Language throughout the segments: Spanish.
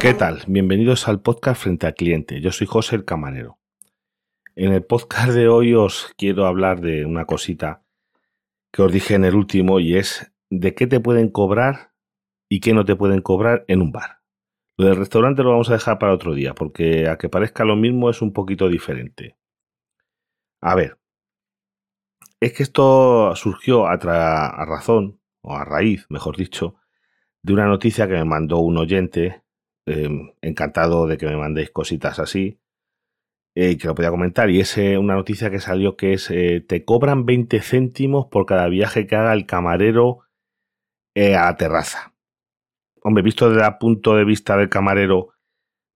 ¿Qué tal? Bienvenidos al podcast Frente al Cliente. Yo soy José el Camarero. En el podcast de hoy os quiero hablar de una cosita que os dije en el último y es de qué te pueden cobrar y qué no te pueden cobrar en un bar. Lo del restaurante lo vamos a dejar para otro día porque a que parezca lo mismo es un poquito diferente. A ver, es que esto surgió a, a razón, o a raíz, mejor dicho, de una noticia que me mandó un oyente, em, encantado de que me mandéis cositas así, eh, que lo podía comentar, y es eh, una noticia que salió que es, eh, te cobran 20 céntimos por cada viaje que haga el camarero a la terraza. Hombre, visto desde el punto de vista del camarero,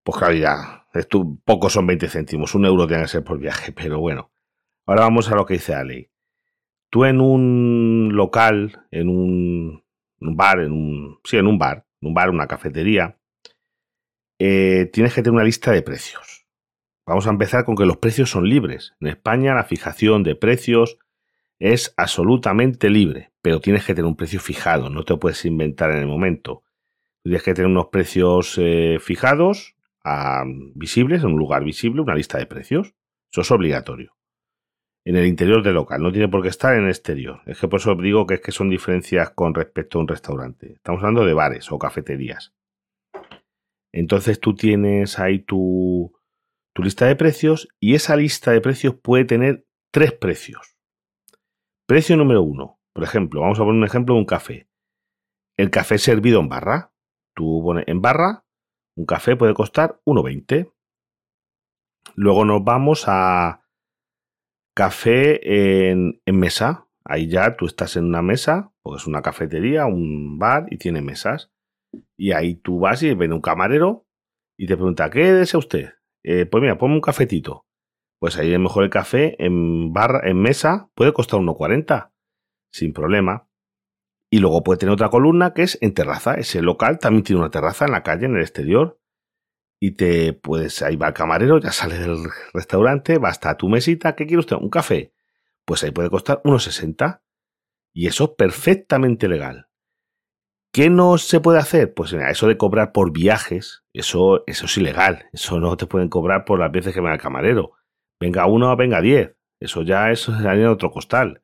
pues claro, ya, esto, poco son 20 céntimos, un euro tiene que ser por viaje, pero bueno. Ahora vamos a lo que dice la. Tú en un local, en un, bar, en un, sí, en un bar, en un bar, una cafetería, eh, tienes que tener una lista de precios. Vamos a empezar con que los precios son libres. En España la fijación de precios es absolutamente libre, pero tienes que tener un precio fijado, no te puedes inventar en el momento. Tienes que tener unos precios eh, fijados, visibles, en un lugar visible, una lista de precios. Eso es obligatorio en el interior del local, no tiene por qué estar en el exterior. Es que por eso digo que es que son diferencias con respecto a un restaurante. Estamos hablando de bares o cafeterías. Entonces tú tienes ahí tu, tu lista de precios y esa lista de precios puede tener tres precios. Precio número uno. Por ejemplo, vamos a poner un ejemplo de un café. El café servido en barra. Tú pones en barra, un café puede costar 1,20. Luego nos vamos a Café en, mesa. Ahí ya tú estás en una mesa, porque es una cafetería, un bar y tiene mesas. Y ahí tú vas y viene un camarero y te pregunta, ¿qué desea usted? Eh, pues mira, ponme un cafetito. Pues ahí es mejor el café en barra, en mesa, puede costar 1,40, sin problema. Y luego puede tener otra columna que es en terraza. Ese local también tiene una terraza en la calle, en el exterior y te puedes, ahí va el camarero, ya sale del restaurante, va hasta tu mesita, ¿qué quiere usted? ¿Un café? Pues ahí puede costar unos 60 y eso es perfectamente legal. ¿Qué no se puede hacer? Pues eso de cobrar por viajes, eso, eso es ilegal. Eso no te pueden cobrar por las veces que venga el camarero. Venga uno, venga diez. Eso ya es en otro costal.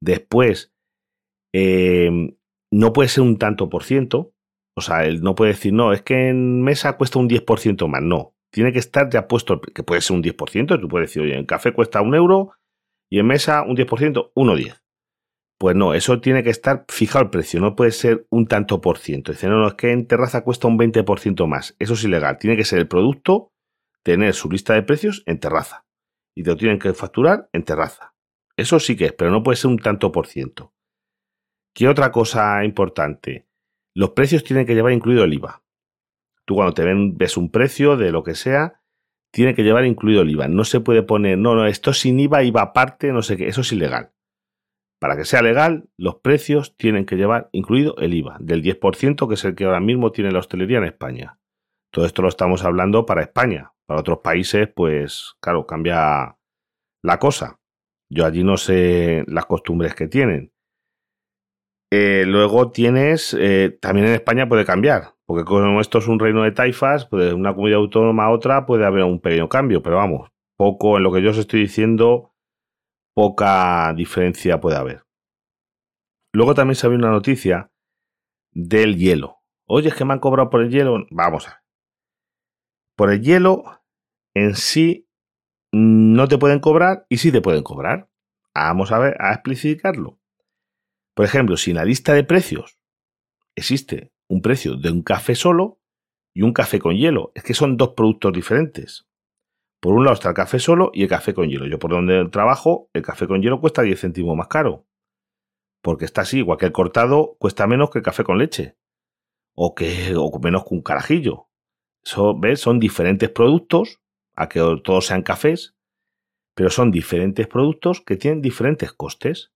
Después, eh, no puede ser un tanto por ciento, o sea, él no puede decir, no, es que en mesa cuesta un 10% más. No, tiene que estar ya puesto, que puede ser un 10%. Tú puedes decir, oye, en café cuesta un euro y en mesa un 10%, 1,10. Pues no, eso tiene que estar fijado el precio, no puede ser un tanto por ciento. Dice, no, no, es que en terraza cuesta un 20% más. Eso es ilegal. Tiene que ser el producto, tener su lista de precios en terraza. Y te lo tienen que facturar en terraza. Eso sí que es, pero no puede ser un tanto por ciento. ¿Qué otra cosa importante? Los precios tienen que llevar incluido el IVA. Tú cuando te ves un precio de lo que sea, tiene que llevar incluido el IVA. No se puede poner, no, no, esto sin IVA, IVA aparte, no sé qué, eso es ilegal. Para que sea legal, los precios tienen que llevar incluido el IVA, del 10%, que es el que ahora mismo tiene la hostelería en España. Todo esto lo estamos hablando para España. Para otros países, pues claro, cambia la cosa. Yo allí no sé las costumbres que tienen. Eh, luego tienes, eh, también en España puede cambiar, porque como esto es un reino de taifas, pues de una comunidad autónoma a otra puede haber un pequeño cambio, pero vamos, poco en lo que yo os estoy diciendo, poca diferencia puede haber. Luego también se una noticia del hielo. Oye, es que me han cobrado por el hielo. Vamos a ver. Por el hielo en sí no te pueden cobrar y sí te pueden cobrar. Vamos a ver, a explicarlo. Por ejemplo, si en la lista de precios existe un precio de un café solo y un café con hielo, es que son dos productos diferentes. Por un lado está el café solo y el café con hielo. Yo por donde trabajo, el café con hielo cuesta 10 céntimos más caro. Porque está así, igual que el cortado cuesta menos que el café con leche. O, que, o menos que un carajillo. Eso, ¿ves? Son diferentes productos, a que todos sean cafés, pero son diferentes productos que tienen diferentes costes.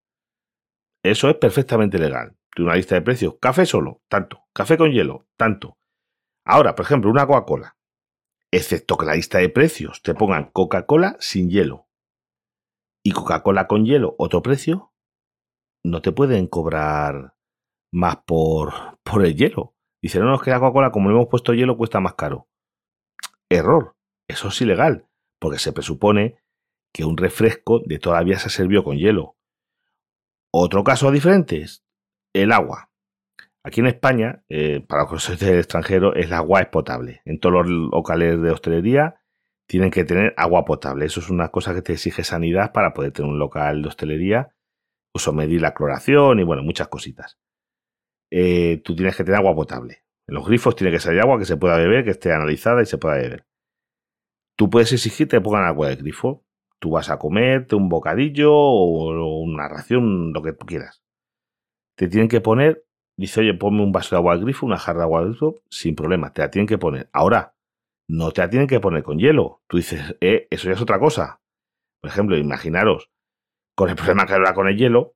Eso es perfectamente legal. De una lista de precios. Café solo, tanto. Café con hielo, tanto. Ahora, por ejemplo, una Coca-Cola. Excepto que la lista de precios te pongan Coca-Cola sin hielo. Y Coca-Cola con hielo, otro precio. No te pueden cobrar más por, por el hielo. Dice, no, no, es que la Coca-Cola, como le hemos puesto hielo, cuesta más caro. Error. Eso es ilegal, porque se presupone que un refresco de toda la vida se sirvió con hielo. Otro caso diferente es el agua. Aquí en España, eh, para los que del extranjero, el agua es potable. En todos los locales de hostelería tienen que tener agua potable. Eso es una cosa que te exige sanidad para poder tener un local de hostelería. Uso medir la cloración y bueno, muchas cositas. Eh, tú tienes que tener agua potable. En los grifos tiene que salir agua que se pueda beber, que esté analizada y se pueda beber. Tú puedes exigir que pongan agua de grifo. Tú vas a comerte un bocadillo o una ración, lo que tú quieras. Te tienen que poner, dice, oye, ponme un vaso de agua de grifo, una jarra de agua de grifo, sin problema, te la tienen que poner. Ahora, no te la tienen que poner con hielo. Tú dices, eh, eso ya es otra cosa. Por ejemplo, imaginaros, con el problema que habrá con el hielo,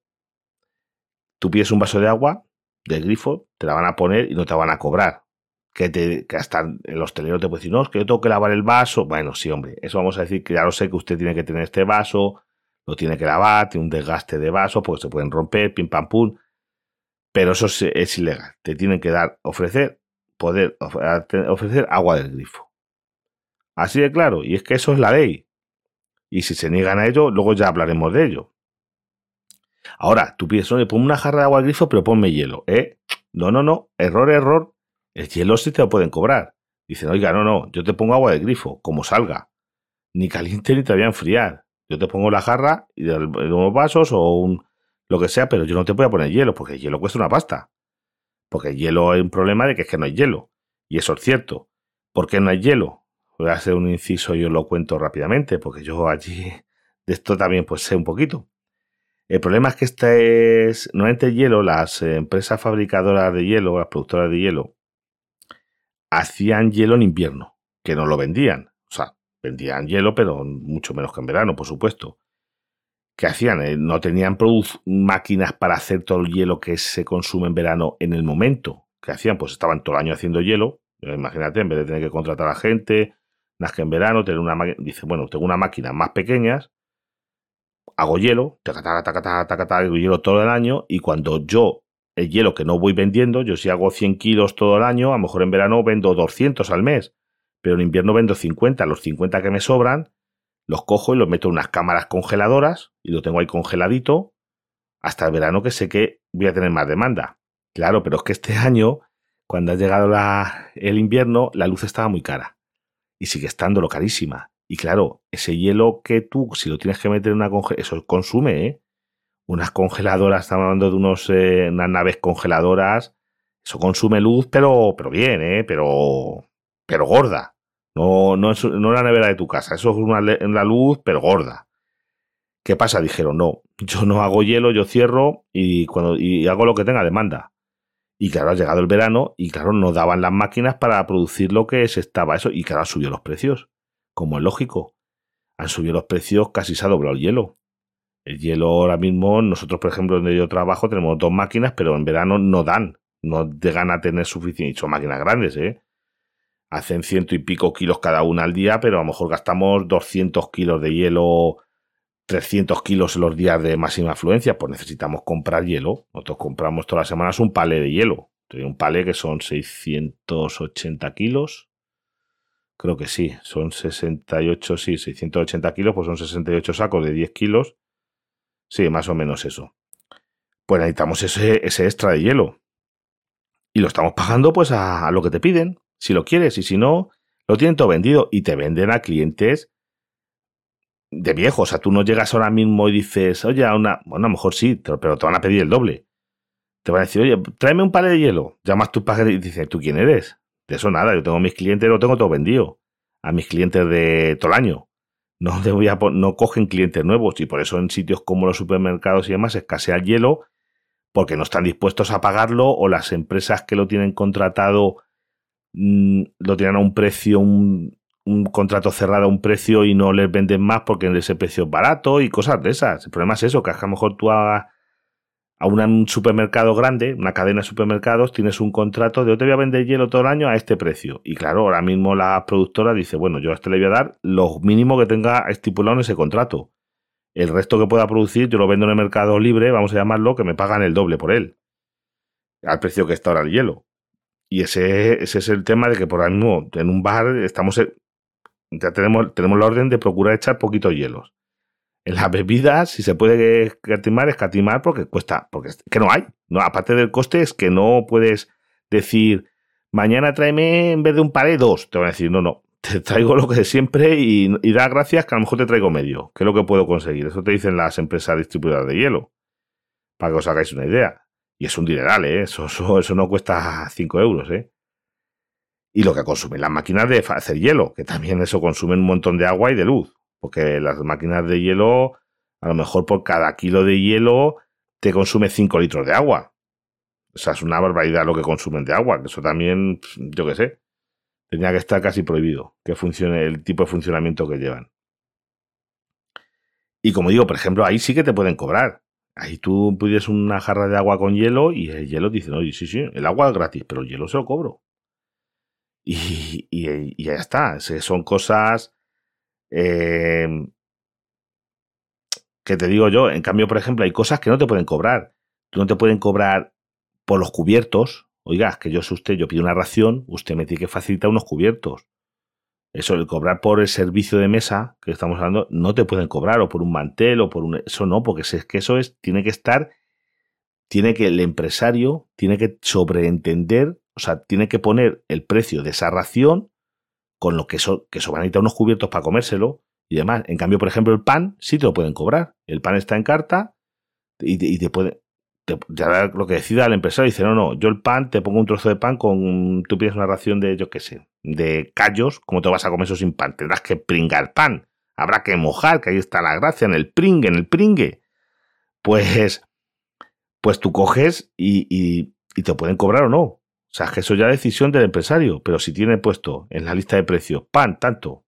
tú pides un vaso de agua del grifo, te la van a poner y no te van a cobrar. Que, te, que hasta el hostelero te puede decir, no, es que yo tengo que lavar el vaso. Bueno, sí, hombre, eso vamos a decir que ya lo sé que usted tiene que tener este vaso, lo tiene que lavar, tiene un desgaste de vaso, porque se pueden romper, pim pam pum. Pero eso es, es ilegal. Te tienen que dar, ofrecer, poder ofrecer agua del grifo. Así de claro, y es que eso es la ley. Y si se niegan a ello, luego ya hablaremos de ello. Ahora, tú pides, oye, ponme una jarra de agua al grifo, pero ponme hielo. ¿Eh? No, no, no. Error, error. El hielo sí te lo pueden cobrar. Dicen, oiga, no, no, yo te pongo agua de grifo, como salga. Ni caliente ni te voy a enfriar. Yo te pongo la jarra y unos vasos o un lo que sea, pero yo no te voy a poner hielo, porque el hielo cuesta una pasta. Porque el hielo hay un problema de que es que no hay hielo. Y eso es cierto. ¿Por qué no hay hielo? Voy a hacer un inciso y os lo cuento rápidamente, porque yo allí de esto también pues sé un poquito. El problema es que este es, normalmente el hielo, las empresas fabricadoras de hielo, las productoras de hielo, hacían hielo en invierno, que no lo vendían. O sea, vendían hielo, pero mucho menos que en verano, por supuesto. ¿Qué hacían? Eh, no tenían máquinas para hacer todo el hielo que se consume en verano en el momento. ¿Qué hacían? Pues estaban todo el año haciendo hielo. Imagínate, en vez de tener que contratar a gente, que en verano, tener una máquina. Dice, bueno, tengo una máquina más pequeñas hago hielo, taca, taca, taca, hielo todo el año y cuando yo, el hielo que no voy vendiendo, yo si hago 100 kilos todo el año, a lo mejor en verano vendo 200 al mes, pero en invierno vendo 50, los 50 que me sobran, los cojo y los meto en unas cámaras congeladoras y lo tengo ahí congeladito hasta el verano que sé que voy a tener más demanda. Claro, pero es que este año, cuando ha llegado el invierno, la luz estaba muy cara y sigue estando lo carísima. Y claro, ese hielo que tú, si lo tienes que meter en una congeladora, eso consume, ¿eh? Unas congeladoras, estamos hablando de unos, eh, unas naves congeladoras, eso consume luz, pero, pero bien, ¿eh? Pero, pero gorda. No, no, es, no la nevera de tu casa, eso es una, la luz, pero gorda. ¿Qué pasa? Dijeron, no, yo no hago hielo, yo cierro y, cuando, y hago lo que tenga demanda. Y claro, ha llegado el verano y claro, no daban las máquinas para producir lo que se estaba eso y claro, subió los precios como es lógico. Han subido los precios, casi se ha doblado el hielo. El hielo ahora mismo, nosotros, por ejemplo, donde yo trabajo, tenemos dos máquinas, pero en verano no dan. No llegan a tener suficiente. Son máquinas grandes, ¿eh? Hacen ciento y pico kilos cada una al día, pero a lo mejor gastamos 200 kilos de hielo, 300 kilos en los días de máxima afluencia. Pues necesitamos comprar hielo. Nosotros compramos todas las semanas un palé de hielo. Un palé que son 680 kilos Creo que sí, son 68, sí, 680 kilos, pues son 68 sacos de 10 kilos. Sí, más o menos eso. Pues necesitamos ese, ese extra de hielo. Y lo estamos pagando pues a, lo que te piden, si lo quieres, y si no, lo tienen todo vendido y te venden a clientes de viejos. O sea, tú no llegas ahora mismo y dices, oye, a una. Bueno, a lo mejor sí, pero te van a pedir el doble. Te van a decir, oye, tráeme un par de hielo. Llamas tu paquete y dices, ¿tú quién eres? De eso nada, yo tengo mis clientes, lo tengo todo vendido. A mis clientes de todo el año. No, voy a, no cogen clientes nuevos y por eso en sitios como los supermercados y demás escasea el hielo porque no están dispuestos a pagarlo o las empresas que lo tienen contratado mm, lo tienen a un precio, un, un, contrato cerrado a un precio y no les venden más porque ese precio es barato y cosas de esas. El problema es eso, que a lo mejor tú hagas a un supermercado grande, una cadena de supermercados, tienes un contrato de yo te voy a vender hielo todo el año a este precio. Y claro, ahora mismo la productora dice, bueno, yo a este le voy a dar lo mínimo que tenga estipulado en ese contrato. El resto que pueda producir, yo lo vendo en el mercado libre, vamos a llamarlo, que me pagan el doble por él. al precio que está ahora el hielo. Y ese, ese es el tema de que por ahora mismo en un bar estamos, ya tenemos, tenemos la orden de procurar echar poquitos hielos. En las bebidas, si se puede escatimar, escatimar porque cuesta, porque que no hay. No, aparte del coste, es que no puedes decir, mañana tráeme en vez de un pared dos. Te van a decir, no, no, te traigo lo que siempre y, da gracias que a lo mejor te traigo medio, que es lo que puedo conseguir. Eso te dicen las empresas distribuidoras de hielo, para que os hagáis una idea. Y es un dineral, ¿eh? Eso, eso, no cuesta 5 euros, ¿eh? Y lo que consumen las máquinas de hacer hielo, que también eso consumen un montón de agua y de luz. Porque las máquinas de hielo, a lo mejor por cada kilo de hielo, te consume 5 litros de agua. O sea, es una barbaridad lo que consumen de agua. Que eso también, yo qué sé, tenía que estar casi prohibido que funcione el tipo de funcionamiento que llevan. Y como digo, por ejemplo, ahí sí que te pueden cobrar. Ahí tú pides una jarra de agua con hielo y el hielo dice, oye, sí, sí, el agua es gratis, pero el hielo se lo cobro. Y, y, ya está. Son cosas em, que te digo yo. En cambio, por ejemplo, hay cosas que no te pueden cobrar. No te pueden cobrar por los cubiertos. Oiga, que yo soy usted, yo pido una ración, usted me tiene que facilitar unos cubiertos. Eso, el cobrar por el servicio de mesa que estamos hablando, no te pueden cobrar, o por un mantel, o por un. Eso no, porque es que eso es, tiene que estar, tiene que el empresario, tiene que sobreentender, o sea, tiene que poner el precio de esa ración con lo que eso, que eso van a necesitar unos cubiertos para comérselo y demás. En cambio, por ejemplo, el pan sí te lo pueden cobrar. El pan está en carta y, y te puede, ya lo que decida el empresario dice, no, no, yo el pan, te pongo un trozo de pan con, tú pides una ración de, yo qué sé, de callos, ¿cómo te vas a comer eso sin pan? Tendrás que pringar pan, habrá que mojar, que ahí está la gracia, en el pringue, en el pringue. Pues, pues tú coges y, y, y te pueden cobrar o no. O sea, que eso ya es decisión del empresario, pero si tiene puesto en la lista de precios pan, tanto,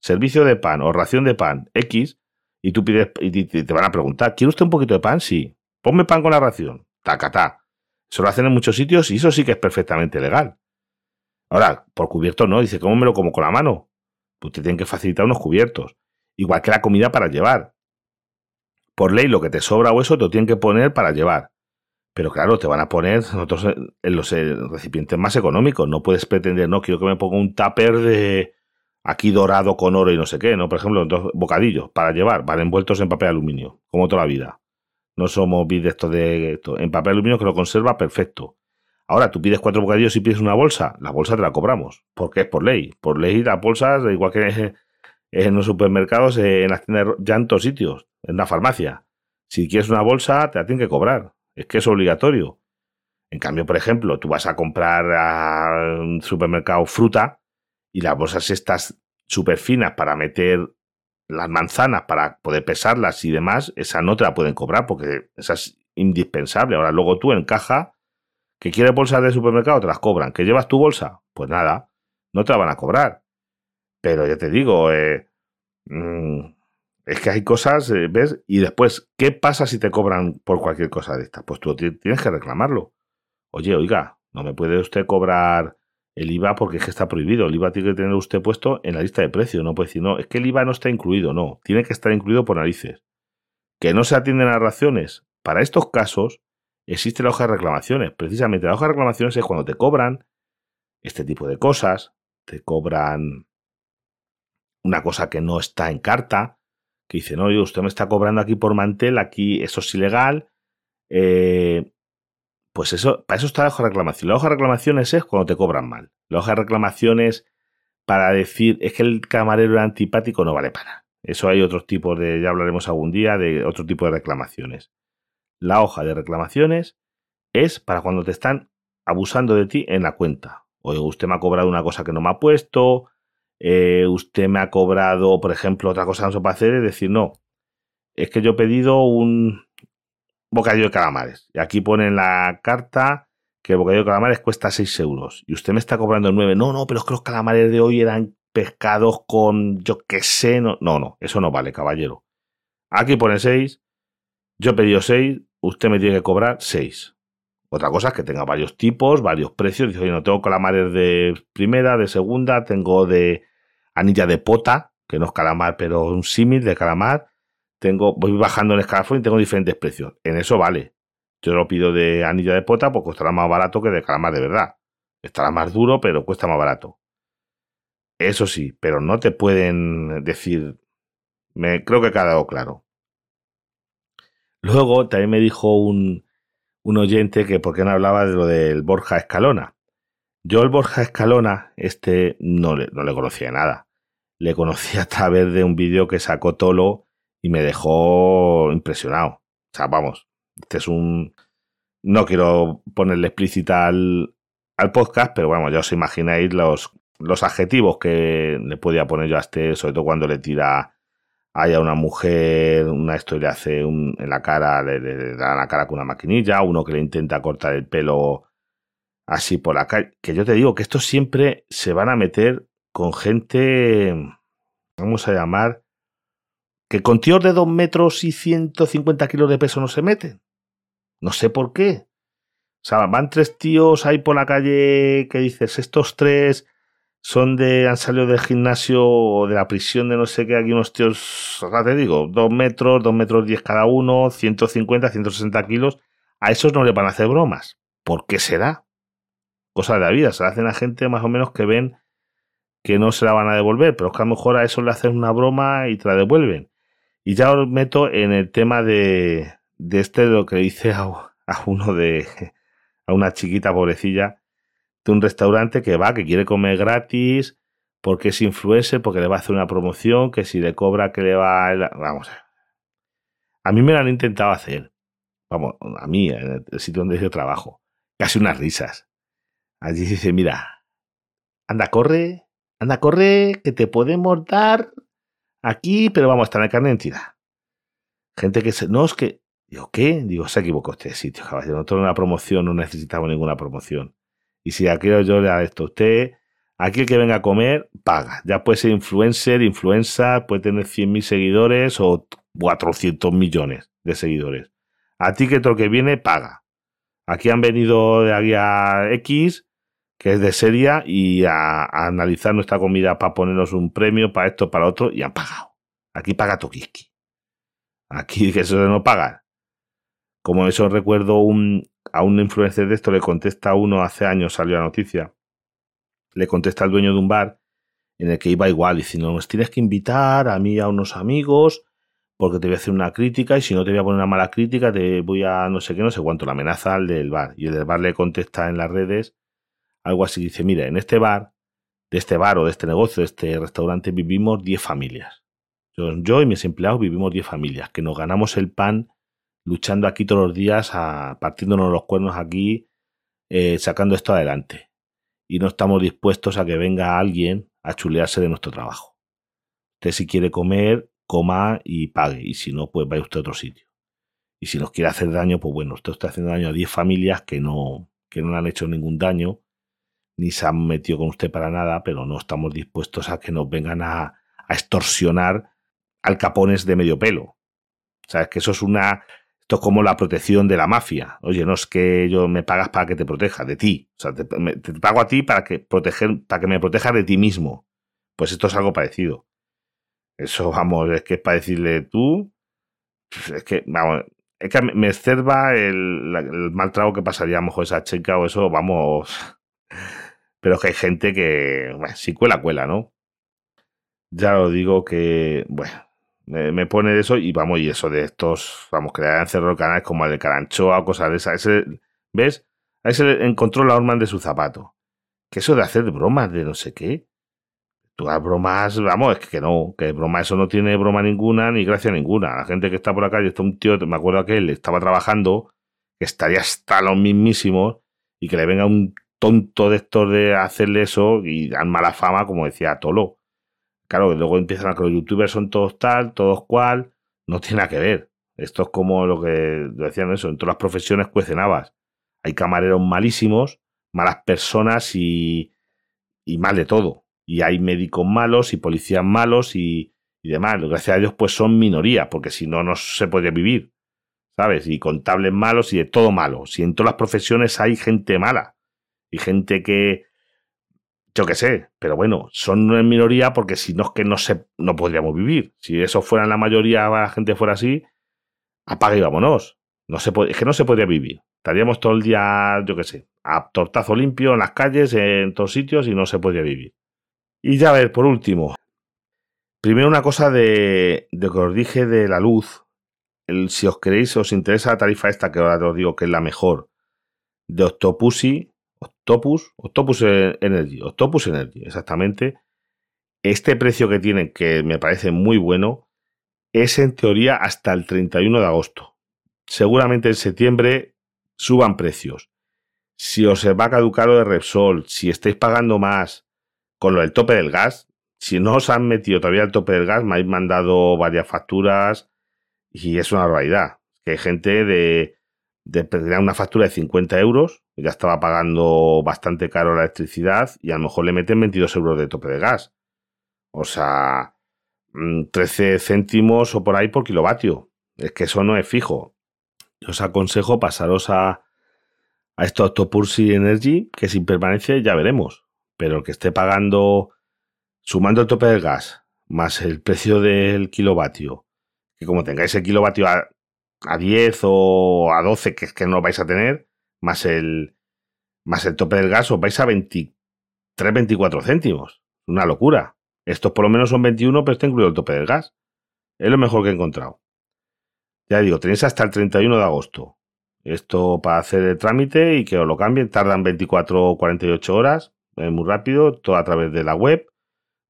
servicio de pan o ración de pan X, y tú pides, y te van a preguntar, ¿quiere usted un poquito de pan? Sí. Ponme pan con la ración. Tacatá. Eso lo hacen en muchos sitios y eso sí que es perfectamente legal. Ahora, por cubierto no, dice, ¿cómo me lo como con la mano? Pues te tienen que facilitar unos cubiertos. Igual que la comida para llevar. Por ley, lo que te sobra o eso te lo tienen que poner para llevar. Pero claro, te van a poner nosotros en los eh, recipientes más económicos. No puedes pretender, no, quiero que me ponga un tupper de aquí dorado con oro y no sé qué, ¿no? Por ejemplo, dos bocadillos para llevar, van envueltos en papel aluminio, como toda la vida. No somos esto de esto. En papel aluminio que lo conserva perfecto. Ahora, tú pides cuatro bocadillos y pides una bolsa, la bolsa te la cobramos, porque es por ley. Por ley las bolsas, igual que en los supermercados, en las tiendas, ya en todos sitios, en la farmacia. Si quieres una bolsa, te la tienen que cobrar. Es que es obligatorio. En cambio, por ejemplo, tú vas a comprar a un supermercado fruta y las bolsas estas súper finas para meter las manzanas para poder pesarlas y demás, esa no te la pueden cobrar porque esa es indispensable. Ahora, luego tú en caja, que quieres bolsas de supermercado, te las cobran. ¿Que llevas tu bolsa? Pues nada, no te la van a cobrar. Pero ya te digo, eh, mm, es que hay cosas, eh, ¿ves? Y después, ¿qué pasa si te cobran por cualquier cosa de estas? Pues tú tienes que reclamarlo. Oye, oiga, no me puede usted cobrar el IVA porque es que está prohibido. El IVA tiene que tener usted puesto en la lista de precios. No puede decir, no, es que el IVA no está incluido. No, tiene que estar incluido por narices. Que no se atienden a raciones. Para estos casos existe la hoja de reclamaciones. Precisamente la hoja de reclamaciones es cuando te cobran este tipo de cosas. Te cobran una cosa que no está en carta. Que dice, no, usted me está cobrando aquí por mantel, aquí eso es ilegal. Eh, pues eso, para eso está la hoja de reclamación. La hoja de reclamaciones es cuando te cobran mal. La hoja de reclamaciones para decir es que el camarero era antipático no vale para. Eso hay otros tipos de, ya hablaremos algún día de otro tipo de reclamaciones. La hoja de reclamaciones es para cuando te están abusando de ti en la cuenta. O usted me ha cobrado una cosa que no me ha puesto, eh, usted me ha cobrado, por ejemplo, otra cosa no se puede hacer es decir, no, es que yo he pedido un, bocadillo de calamares. Y aquí pone en la carta que el bocadillo de calamares cuesta 6 euros. Y usted me está cobrando 9. No, no, pero es que los calamares de hoy eran pescados con yo qué sé. No, no, no, eso no vale, caballero. Aquí pone 6. Yo he pedido 6. Usted me tiene que cobrar 6. Otra cosa es que tenga varios tipos, varios precios. Dice, oye, no tengo calamares de primera, de segunda, tengo de anilla de pota, que no es calamar, pero un símil de calamar tengo, voy bajando en escalafón y tengo diferentes precios. En eso vale. yo lo pido de anilla de pota, pues costará más barato que de calamar de verdad. Estará más duro, pero cuesta más barato. Eso sí, pero no te pueden decir. Me, creo que ha quedado claro. Luego también me dijo un, un oyente que por qué no hablaba de lo del Borja Escalona. Yo el Borja Escalona, este no le, no le conocía nada. Le conocí a través de un vídeo que sacó Tolo y me dejó impresionado. O sea, vamos, este es un... No quiero ponerle explícita al, al podcast, pero bueno, ya os imagináis los, los adjetivos que le podía poner yo a este, sobre todo cuando le tira a una mujer, una historia hace en la cara, le, le, da la cara con una maquinilla, uno que le intenta cortar el pelo así por la calle. Que yo te digo que estos siempre se van a meter con gente, vamos a llamar, que con tíos de 2 metros y 150 kilos de peso no se meten. No sé por qué. O sea, van tres tíos ahí por la calle que dices, estos tres son de, han salido del gimnasio o de la prisión de no sé qué, aquí unos tíos, ahora te digo, 2 metros, 2 metros 10 cada uno, 150, 160 kilos. A esos no le van a hacer bromas. ¿Por qué será? Cosa de la vida, se la hacen a gente más o menos que ven que no se la van a devolver, pero es que a lo mejor a eso le hacen una broma y te la devuelven. Y ya os meto en el tema de, de este, lo que dice a, uno de, a una chiquita pobrecilla de un restaurante que va, que quiere comer gratis, porque es influencer, porque le va a hacer una promoción, que si le cobra, que le va a... Vamos. A mí me lo han intentado hacer. Vamos, a mí, en el sitio donde yo trabajo. Casi unas risas. Allí dice, mira, anda, corre, anda, corre, que te podemos dar aquí, pero vamos, a estar en carne entidad. Gente que se, no, es que, digo, ¿qué? Digo, se equivocó este sitio, caballero. No tengo una promoción, no necesitamos ninguna promoción. Y si aquí yo le a esto, usted, aquí el que venga a comer, paga. Ya puede ser influencer, influencer, puede tener 100.000 seguidores o 400 millones de seguidores. A ti que todo que viene, paga. Aquí han venido de aquí a X, que es de serie, y a, a analizar nuestra comida para ponernos un premio, para esto, para otro, y han pagado. Aquí paga Tokiski. Aquí que eso no paga. Como eso recuerdo un, a un influencer de esto le contesta uno, hace años salió la noticia, le contesta al dueño de un bar en el que iba igual, diciendo, nos tienes que invitar a mí a unos amigos porque te voy a hacer una crítica y si no te voy a poner una mala crítica te voy a no sé qué, no sé cuánto, la amenaza al del bar. Y el del bar le contesta en las redes algo así, dice, mire, en este bar, de este bar o de este negocio, de este restaurante, vivimos 10 familias. Yo, yo y mis empleados vivimos 10 familias, que nos ganamos el pan luchando aquí todos los días, a, partiéndonos los cuernos aquí, eh, sacando esto adelante. Y no estamos dispuestos a que venga alguien a chulearse de nuestro trabajo. Usted si quiere comer, coma y pague. Y si no, pues vaya usted a otro sitio. Y si nos quiere hacer daño, pues bueno, usted está haciendo daño a 10 familias que no, que no le han hecho ningún daño, ni se han metido con usted para nada, pero no estamos dispuestos a que nos vengan a, extorsionar al capones de medio pelo. O sea, es que eso es una esto es como la protección de la mafia. Oye, no es que yo me pagas para que te proteja de ti. O sea, te, pago a ti para que, para que me protejas de ti mismo. Pues esto es algo parecido. Eso, vamos, es que es para decirle tú. Pues es que, vamos, es que me escerba el, el mal trago que pasaría a lo mejor esa chica o eso, vamos. Pero que hay gente que, bueno, si cuela, cuela, ¿no? Ya lo digo que, bueno, me, pone eso y vamos, y eso de estos, vamos, que le hayan cerrado canales como el de Caranchoa o cosas de esas. ¿Ves? Ahí se encontró la Orman de su zapato. Que eso de hacer bromas de no sé qué. Tú las bromas, vamos, es que no, que broma eso no tiene broma ninguna ni gracia ninguna. La gente que está por la calle, está un tío, me acuerdo que él estaba trabajando, que estaría hasta los mismísimos, y que le venga un tonto de estos de hacerle eso y dan mala fama, como decía Tolo. Claro, luego empiezan a que los youtubers son todos tal, todos cual, no tiene nada que ver. Esto es como lo que decían eso, en todas las profesiones cuecen habas. Hay camareros malísimos, malas personas y, y mal de todo. Y hay médicos malos y policías malos y, y demás. Gracias a Dios, pues son minoría, porque si no, no se podría vivir. ¿Sabes? Y contables malos y de todo malo. Si en todas las profesiones hay gente mala y gente que, yo qué sé, pero bueno, son en minoría porque si no es que no, se, no podríamos vivir. Si eso fuera la mayoría, la gente fuera así, apaga y vámonos. No se es que no se podría vivir. Estaríamos todo el día, yo qué sé, a tortazo limpio en las calles, en todos sitios y no se podría vivir. Y ya a ver, por último, primero una cosa de, de que os dije de la luz. El, si os queréis, os interesa la tarifa esta, que ahora os digo que es la mejor, de Octopussy, Octopus, Octopus Energy, Octopus Energy, exactamente. Este precio que tienen, que me parece muy bueno, es en teoría hasta el 31 de agosto. Seguramente en septiembre suban precios. Si os va a caducar lo de Repsol, si estáis pagando más con lo del tope del gas, si no os han metido todavía el tope del gas, me habéis mandado varias facturas y es una barbaridad. Que hay gente de, de una factura de 50 euros, ya estaba pagando bastante caro la electricidad y a lo mejor le meten 22 euros de tope de gas. O sea, 13 mm, céntimos o por ahí por kilovatio. Es que eso no es fijo. Os aconsejo pasaros a, a esto Autopursi Energy, que sin permanencia ya veremos. Pero el que esté pagando, sumando el tope del gas, más el precio del kilovatio, que como tengáis el kilovatio a, a 10 o a 12, que es que no vais a tener, más el, más el tope del gas, os vais a 23, 24 céntimos. Una locura. Estos por lo menos son 21, pero está incluido el tope del gas. Es lo mejor que he encontrado. Ya digo, tenéis hasta el 31 de agosto. Esto para hacer el trámite y que os lo cambien. Tardan 24 o 48 horas. Es muy rápido, todo a través de la web.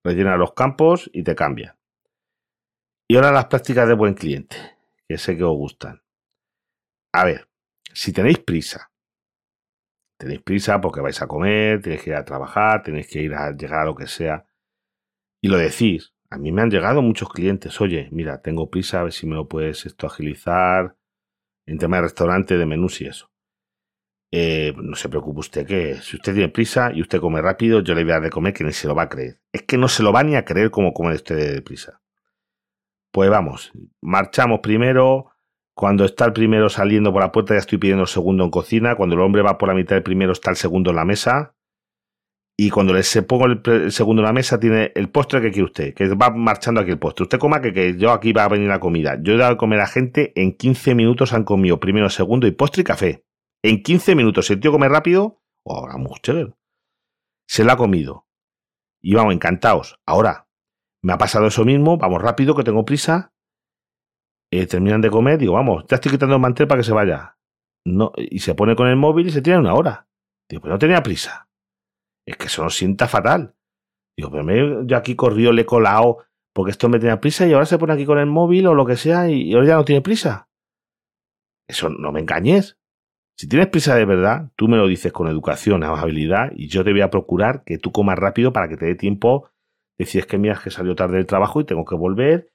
Rellena los campos y te cambia. Y ahora las prácticas de buen cliente, que sé que os gustan. A ver, si tenéis prisa, tenéis prisa porque vais a comer, tenéis que ir a trabajar, tenéis que ir a llegar a lo que sea y lo decís. A mí me han llegado muchos clientes, oye, mira, tengo prisa, a ver si me lo puedes esto agilizar en tema de restaurante, de menús y eso. Eh, no se preocupe usted que si usted tiene prisa y usted come rápido, yo le voy a dar de comer que ni se lo va a creer. Es que no se lo va ni a creer como come usted de prisa. Pues vamos, marchamos primero. Cuando está el primero saliendo por la puerta ya estoy pidiendo el segundo en cocina. Cuando el hombre va por la mitad del primero está el segundo en la mesa. Y cuando le se pongo el, segundo en la mesa, tiene el postre que quiere usted, que va marchando aquí el postre. Usted coma que, que yo aquí va a venir la comida. Yo he dado a comer a gente, en 15 minutos han comido primero, segundo y postre y café. En 15 minutos, si el tío come rápido, ahora mucho, se lo ha comido. Y vamos, encantados. Ahora, me ha pasado eso mismo, vamos rápido, que tengo prisa. Eh, terminan de comer, digo, vamos, ya estoy quitando el mantel para que se vaya. No, y se pone con el móvil y se tiene una hora. Digo, pero no tenía prisa es que eso nos sienta fatal. Digo, pero yo aquí corrió, le he colado, porque esto me tenía prisa y ahora se pone aquí con el móvil o lo que sea y ahora ya no tiene prisa. Eso no me engañes. Si tienes prisa de verdad, tú me lo dices con educación, amabilidad y yo te voy a procurar que tú comas rápido para que te dé tiempo. Decir, es que mira, que salió tarde del trabajo y tengo que volver.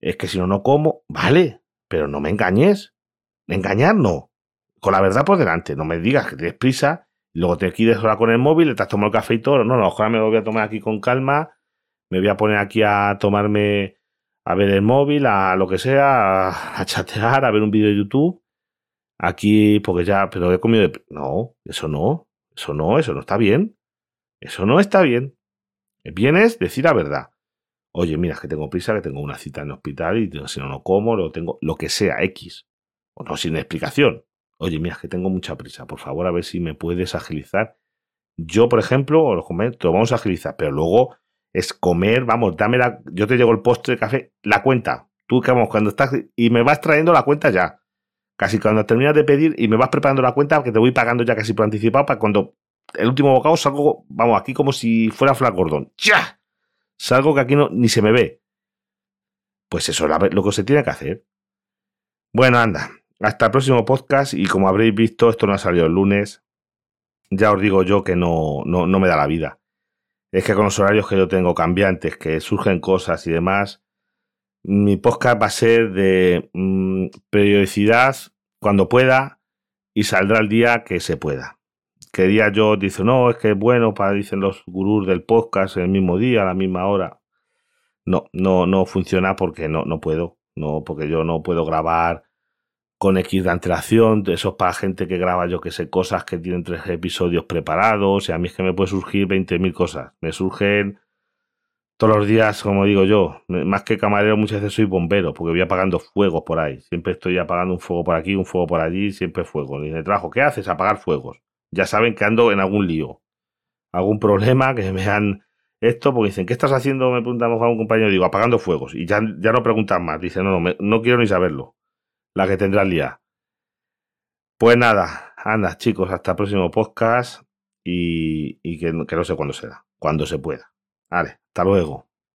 Es que si no, no como. Vale, pero no me engañes. Engañar no. Con la verdad por delante. No me digas que tienes prisa Luego te quedes ahora con el móvil, te has tomado el café y todo. No, no, ojalá me lo voy a tomar aquí con calma. Me voy a poner aquí a tomarme, a ver el móvil, a lo que sea, a, chatear, a ver un vídeo de YouTube. Aquí, porque ya, pero he comido de... No, eso no, eso no, eso no está bien. Eso no está bien. Bien es decir la verdad. Oye, mira, es que tengo prisa, que tengo una cita en el hospital y si no, no como, lo tengo, lo que sea, X. O no, sin explicación oye, mira, que tengo mucha prisa, por favor, a ver si me puedes agilizar. Yo, por ejemplo, te lo vamos a agilizar, pero luego es comer, vamos, dame la, yo te llego el postre, de café, la cuenta. Tú, que vamos, cuando estás, y me vas trayendo la cuenta ya. Casi cuando terminas de pedir y me vas preparando la cuenta, que te voy pagando ya casi por anticipado, para cuando el último bocado salgo, vamos, aquí como si fuera Flash Gordon. ¡Ya! Salgo que aquí no, ni se me ve. Pues eso es lo que se tiene que hacer. Bueno, anda, hasta el próximo podcast y como habréis visto, esto no ha salido el lunes. Ya os digo yo que no, no, me da la vida. Es que con los horarios que yo tengo cambiantes, que surgen cosas y demás, mi podcast va a ser de mm, periodicidad cuando pueda y saldrá el día que se pueda. Quería yo, dice, no, es que es bueno para, dicen los gurús del podcast, el mismo día, a la misma hora. No, no, no funciona porque no, no puedo. No, porque yo no puedo grabar con X de antelación, eso es para gente que graba, yo que sé, cosas que tienen tres episodios preparados, y a mí es que me puede surgir 20.000 cosas. Me surgen todos los días, como digo yo, más que camarero, muchas veces soy bombero, porque voy apagando fuegos por ahí. Siempre estoy apagando un fuego por aquí, un fuego por allí, siempre fuego. Ni de trabajo, ¿qué haces? Apagar fuegos. Ya saben que ando en algún lío, algún problema, que me han esto, porque dicen, ¿qué estás haciendo? Me preguntamos a un compañero, digo, apagando fuegos. Y ya, ya no preguntan más, dicen, no, no, no quiero ni saberlo. La que tendrá el día. Pues nada, anda, chicos, hasta el próximo podcast y, y que, que no sé cuándo será, cuando se pueda. Vale, hasta luego.